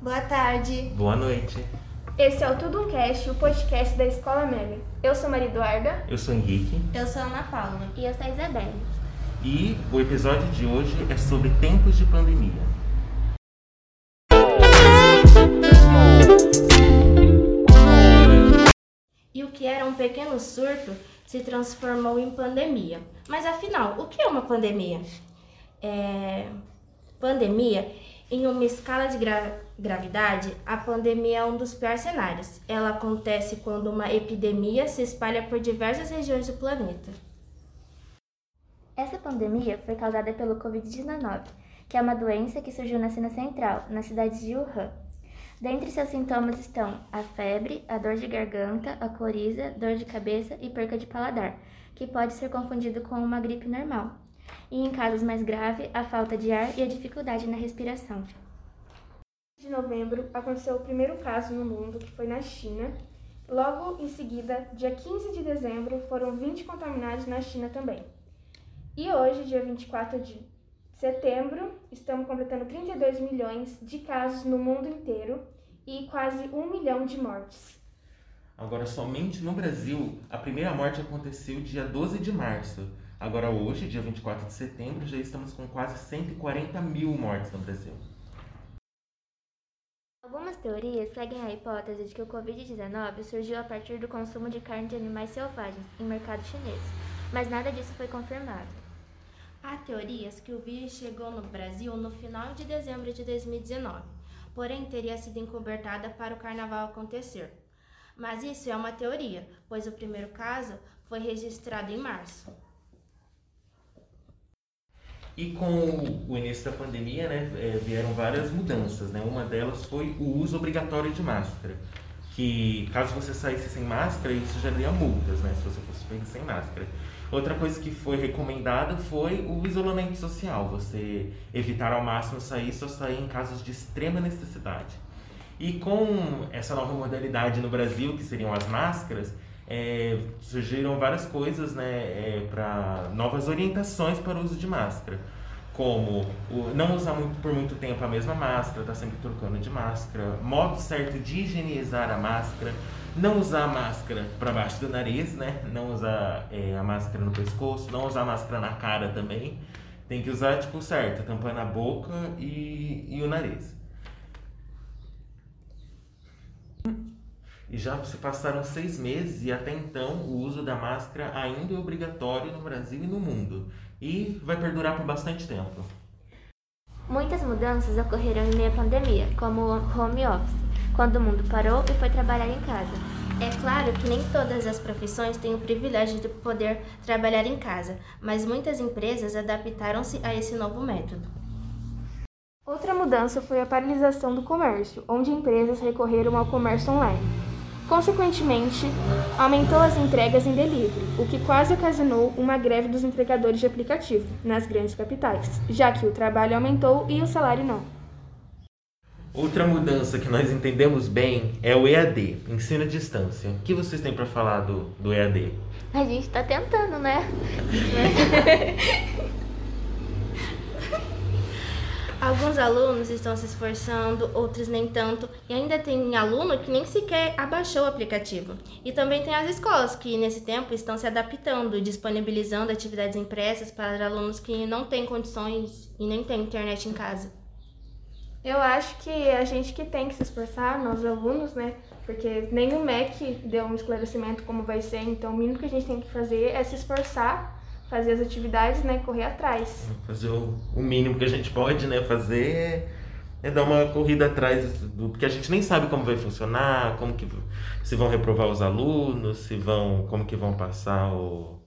Boa tarde. Boa noite. Esse é o Tudo um Cast, o podcast da Escola Mega. Eu sou Maria Eduarda. Eu sou Henrique. Eu sou Ana Paula. E eu sou a Isabelle. E o episódio de hoje é sobre tempos de pandemia. E o que era um pequeno surto se transformou em pandemia. Mas afinal, o que é uma pandemia? É... Pandemia, em uma escala de gra gravidade, a pandemia é um dos piores cenários. Ela acontece quando uma epidemia se espalha por diversas regiões do planeta. Essa pandemia foi causada pelo Covid-19, que é uma doença que surgiu na China Central, na cidade de Wuhan. Dentre seus sintomas estão a febre, a dor de garganta, a coriza, dor de cabeça e perca de paladar, que pode ser confundido com uma gripe normal. E em casos mais graves, a falta de ar e a dificuldade na respiração. De novembro, aconteceu o primeiro caso no mundo, que foi na China. Logo em seguida, dia 15 de dezembro, foram 20 contaminados na China também. E hoje, dia 24 de setembro, estamos completando 32 milhões de casos no mundo inteiro e quase um milhão de mortes. Agora, somente no Brasil, a primeira morte aconteceu dia 12 de março. Agora, hoje, dia 24 de setembro, já estamos com quase 140 mil mortes no Brasil. Teorias seguem a hipótese de que o Covid-19 surgiu a partir do consumo de carne de animais selvagens em mercados chineses, mas nada disso foi confirmado. Há teorias que o vírus chegou no Brasil no final de dezembro de 2019, porém teria sido encobertada para o carnaval acontecer. Mas isso é uma teoria, pois o primeiro caso foi registrado em março. E com o início da pandemia, né, é, vieram várias mudanças, né? Uma delas foi o uso obrigatório de máscara, que caso você saísse sem máscara, isso geraria multas, né, se você fosse pego sem máscara. Outra coisa que foi recomendada foi o isolamento social, você evitar ao máximo sair, só sair em casos de extrema necessidade. E com essa nova modalidade no Brasil, que seriam as máscaras, é, surgiram várias coisas, né, é, para novas orientações para o uso de máscara, como o, não usar muito, por muito tempo a mesma máscara, estar tá sempre trocando de máscara, modo certo de higienizar a máscara, não usar a máscara para baixo do nariz, né, não usar é, a máscara no pescoço, não usar a máscara na cara também, tem que usar tipo certo, tampando a boca e, e o nariz. E já se passaram seis meses e até então o uso da máscara ainda é obrigatório no Brasil e no mundo. E vai perdurar por bastante tempo. Muitas mudanças ocorreram em meio à pandemia, como o home office, quando o mundo parou e foi trabalhar em casa. É claro que nem todas as profissões têm o privilégio de poder trabalhar em casa, mas muitas empresas adaptaram-se a esse novo método. Outra mudança foi a paralisação do comércio, onde empresas recorreram ao comércio online. Consequentemente, aumentou as entregas em delivery, o que quase ocasionou uma greve dos entregadores de aplicativo nas grandes capitais, já que o trabalho aumentou e o salário não. Outra mudança que nós entendemos bem é o EAD, ensino à distância. O que vocês têm para falar do, do EAD? A gente está tentando, né? Alguns alunos estão se esforçando, outros nem tanto, e ainda tem aluno que nem sequer abaixou o aplicativo. E também tem as escolas que nesse tempo estão se adaptando, disponibilizando atividades impressas para alunos que não têm condições e nem têm internet em casa. Eu acho que a gente que tem que se esforçar, nós alunos, né? Porque nem o MEC deu um esclarecimento como vai ser, então o mínimo que a gente tem que fazer é se esforçar fazer as atividades, né, correr atrás. Fazer o, o mínimo que a gente pode, né, fazer é, é dar uma corrida atrás do porque a gente nem sabe como vai funcionar, como que se vão reprovar os alunos, se vão como que vão passar o,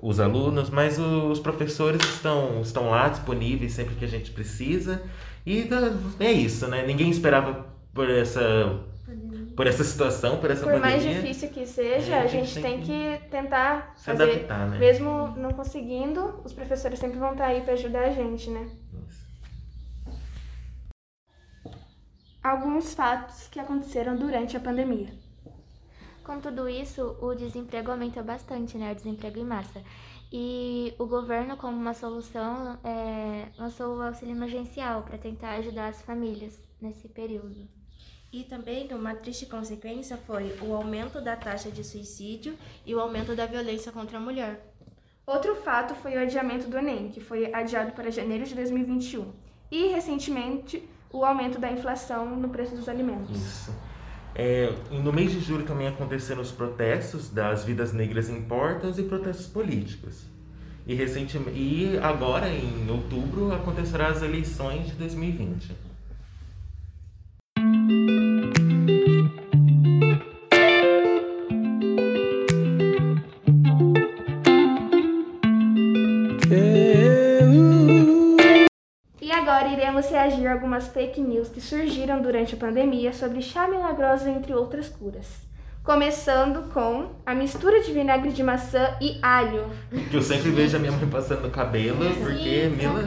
os alunos, mas os professores estão estão lá disponíveis sempre que a gente precisa e é isso, né? Ninguém esperava por essa por essa situação, por essa por pandemia. Por mais difícil que seja, é, a, gente, a gente tem, que, que tentar se fazer, adaptar, né? mesmo não conseguindo, os professores sempre vão estar aí para ajudar a gente, né? Isso. Alguns fatos que aconteceram durante a pandemia. Com tudo isso, o desemprego aumentou bastante, né? O desemprego em massa. E o governo, como uma solução, é, lançou o auxílio emergencial para tentar ajudar as famílias nesse período. E também uma triste consequência foi o aumento da taxa de suicídio e o aumento da violência contra a mulher. Outro fato foi o adiamento do Enem, que foi adiado para janeiro de 2021. E, recentemente, o aumento da inflação no preço dos alimentos. Isso. É, no mês de julho também aconteceram os protestos das vidas negras em portas e protestos políticos. E, recentemente, e agora, em outubro, acontecerão as eleições de 2020. Agora iremos reagir a algumas fake news que surgiram durante a pandemia sobre chá milagroso, entre outras curas. Começando com a mistura de vinagre de maçã e alho. Que eu sempre vejo a minha mãe passando no cabelo, porque é mila...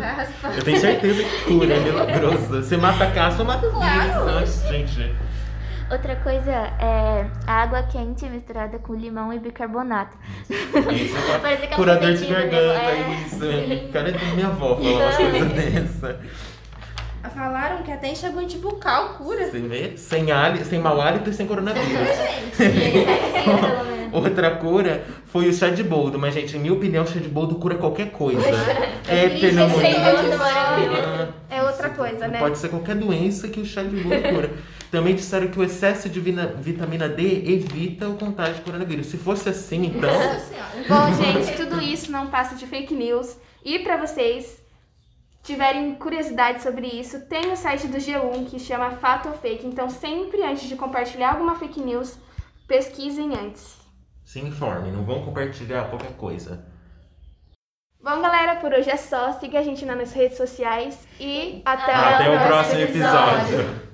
eu tenho certeza que cura, é milagroso. Você mata a caspa, mata o vírus. Gente. Outra coisa é água quente misturada com limão e bicarbonato. Isso é Parece que é curador de né? garganta, É. isso. Cara de minha avó falar umas coisas dessa. Falaram que até enxaguante bucal cura. Você vê? Sem, hálito, sem mau hálito e sem coronavírus. Pelo menos. Outra cura foi o chá de boldo, mas gente, em minha opinião, o chá de boldo cura qualquer coisa. É pneumonia. gosto, ah, É outra coisa, né? Pode ser qualquer doença que o chá de boldo cura. Também disseram que o excesso de vitamina D evita o contágio de coronavírus. Se fosse assim, então. Bom, gente, tudo isso não passa de fake news. E para vocês tiverem curiosidade sobre isso, tem o site do G1 que chama Fato ou Fake. Então, sempre antes de compartilhar alguma fake news, pesquisem antes. Se informe, não vão compartilhar qualquer coisa. Bom, galera, por hoje é só. Siga a gente nas redes sociais e até, Até o próximo episódio. episódio.